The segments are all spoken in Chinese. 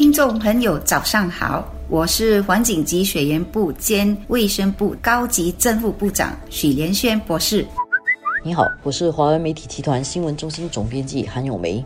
听众朋友，早上好，我是环境及水源部兼卫生部高级政副部长许连轩博士。你好，我是华文媒体集团新闻中心总编辑韩永梅。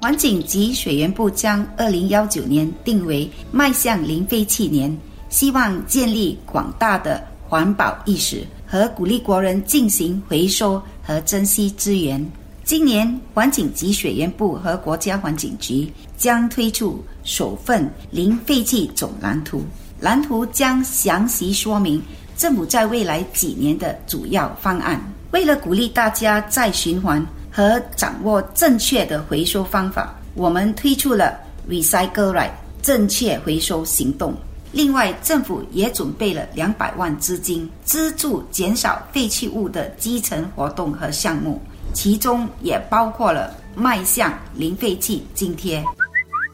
环境及水源部将二零幺九年定为迈向零废弃年，希望建立广大的环保意识和鼓励国人进行回收和珍惜资源。今年，环境及水源部和国家环境局将推出首份零废弃总蓝图，蓝图将详细说明政府在未来几年的主要方案。为了鼓励大家再循环和掌握正确的回收方法，我们推出了 Recycle Right 正确回收行动。另外，政府也准备了两百万资金，资助减少废弃物的基层活动和项目。其中也包括了迈向零废弃津贴。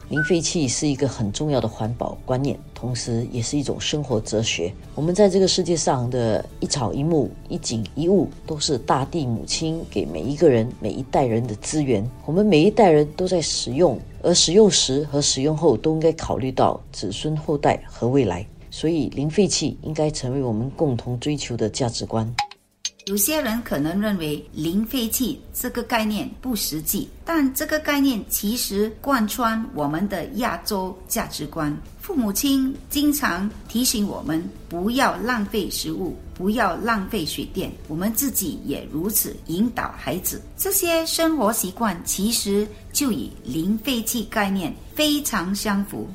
零废弃是一个很重要的环保观念，同时也是一种生活哲学。我们在这个世界上的一草一木、一景一物，都是大地母亲给每一个人、每一代人的资源。我们每一代人都在使用，而使用时和使用后都应该考虑到子孙后代和未来。所以，零废弃应该成为我们共同追求的价值观。有些人可能认为零废弃这个概念不实际，但这个概念其实贯穿我们的亚洲价值观。父母亲经常提醒我们不要浪费食物，不要浪费水电，我们自己也如此引导孩子。这些生活习惯其实就与零废弃概念非常相符。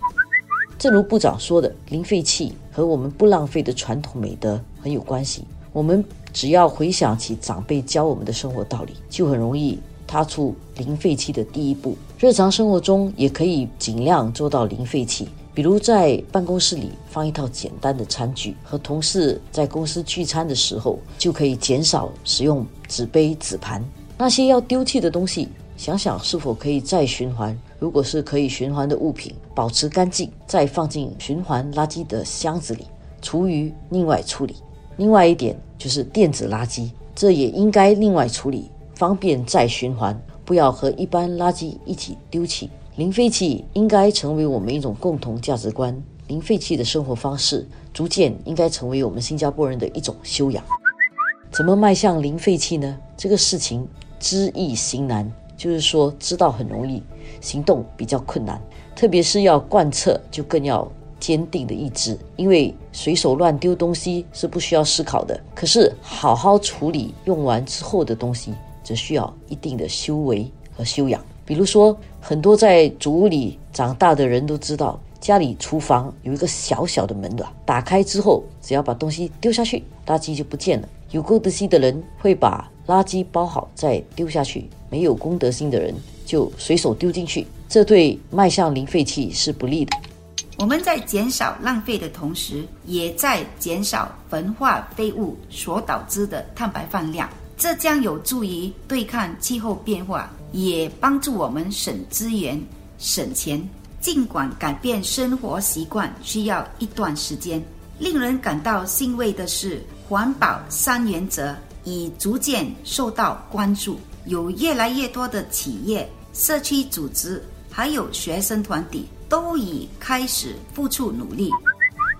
正如部长说的，零废弃和我们不浪费的传统美德很有关系。我们只要回想起长辈教我们的生活道理，就很容易踏出零废弃的第一步。日常生活中也可以尽量做到零废弃，比如在办公室里放一套简单的餐具，和同事在公司聚餐的时候就可以减少使用纸杯、纸盘。那些要丢弃的东西，想想是否可以再循环。如果是可以循环的物品，保持干净，再放进循环垃圾的箱子里，厨余另外处理。另外一点就是电子垃圾，这也应该另外处理，方便再循环，不要和一般垃圾一起丢弃。零废弃应该成为我们一种共同价值观，零废弃的生活方式逐渐应该成为我们新加坡人的一种修养。怎么迈向零废弃呢？这个事情知易行难，就是说知道很容易，行动比较困难，特别是要贯彻，就更要。坚定的意志，因为随手乱丢东西是不需要思考的。可是好好处理用完之后的东西，则需要一定的修为和修养。比如说，很多在祖屋里长大的人都知道，家里厨房有一个小小的门的，打开之后，只要把东西丢下去，垃圾就不见了。有公德心的人会把垃圾包好再丢下去，没有公德心的人就随手丢进去，这对迈向零废弃是不利的。我们在减少浪费的同时，也在减少焚化废物所导致的碳排放量，这将有助于对抗气候变化，也帮助我们省资源、省钱。尽管改变生活习惯需要一段时间，令人感到欣慰的是，环保三原则已逐渐受到关注，有越来越多的企业、社区组织还有学生团体。都已开始付出努力。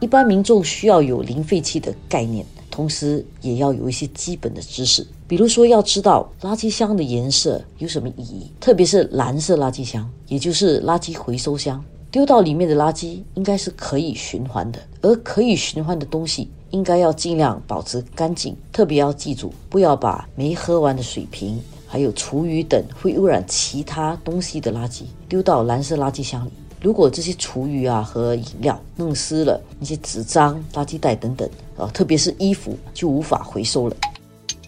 一般民众需要有零废弃的概念，同时也要有一些基本的知识，比如说要知道垃圾箱的颜色有什么意义，特别是蓝色垃圾箱，也就是垃圾回收箱，丢到里面的垃圾应该是可以循环的，而可以循环的东西应该要尽量保持干净，特别要记住不要把没喝完的水瓶，还有厨余等会污染其他东西的垃圾丢到蓝色垃圾箱里。如果这些厨余啊和饮料弄湿了，那些纸张、垃圾袋等等啊，特别是衣服，就无法回收了。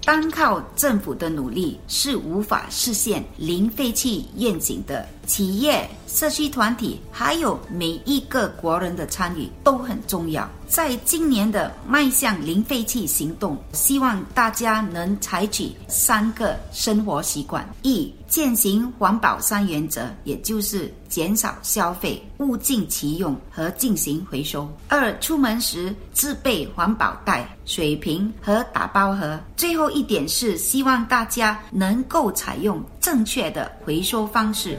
单靠政府的努力是无法实现零废弃愿景的。企业、社区团体还有每一个国人的参与都很重要。在今年的迈向零废弃行动，希望大家能采取三个生活习惯：一、践行环保三原则，也就是减少消费、物尽其用和进行回收；二、出门时自备环保袋、水瓶和打包盒；最后一点是希望大家能够采用正确的回收方式。